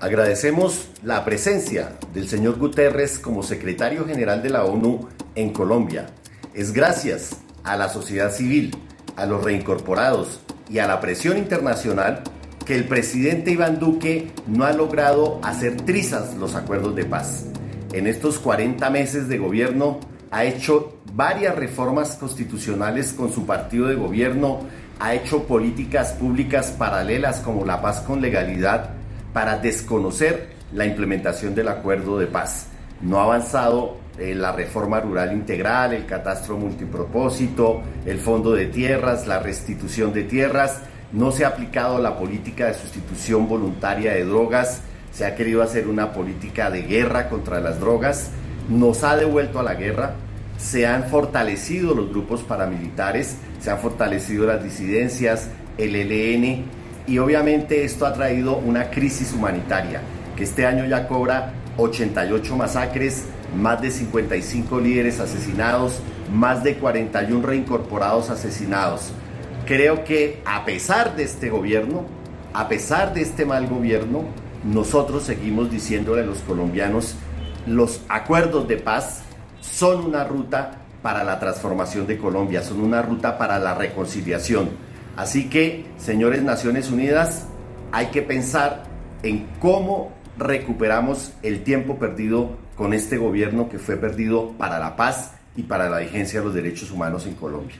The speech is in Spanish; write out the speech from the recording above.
Agradecemos la presencia del señor Guterres como secretario general de la ONU en Colombia. Es gracias a la sociedad civil, a los reincorporados y a la presión internacional que el presidente Iván Duque no ha logrado hacer trizas los acuerdos de paz. En estos 40 meses de gobierno ha hecho varias reformas constitucionales con su partido de gobierno, ha hecho políticas públicas paralelas como la paz con legalidad para desconocer la implementación del acuerdo de paz. No ha avanzado eh, la reforma rural integral, el catastro multipropósito, el fondo de tierras, la restitución de tierras, no se ha aplicado la política de sustitución voluntaria de drogas, se ha querido hacer una política de guerra contra las drogas, nos ha devuelto a la guerra, se han fortalecido los grupos paramilitares, se han fortalecido las disidencias, el ELN, y obviamente esto ha traído una crisis humanitaria que este año ya cobra 88 masacres, más de 55 líderes asesinados, más de 41 reincorporados asesinados. Creo que a pesar de este gobierno, a pesar de este mal gobierno, nosotros seguimos diciéndole a los colombianos, los acuerdos de paz son una ruta para la transformación de Colombia, son una ruta para la reconciliación Así que, señores Naciones Unidas, hay que pensar en cómo recuperamos el tiempo perdido con este gobierno que fue perdido para la paz y para la vigencia de los derechos humanos en Colombia.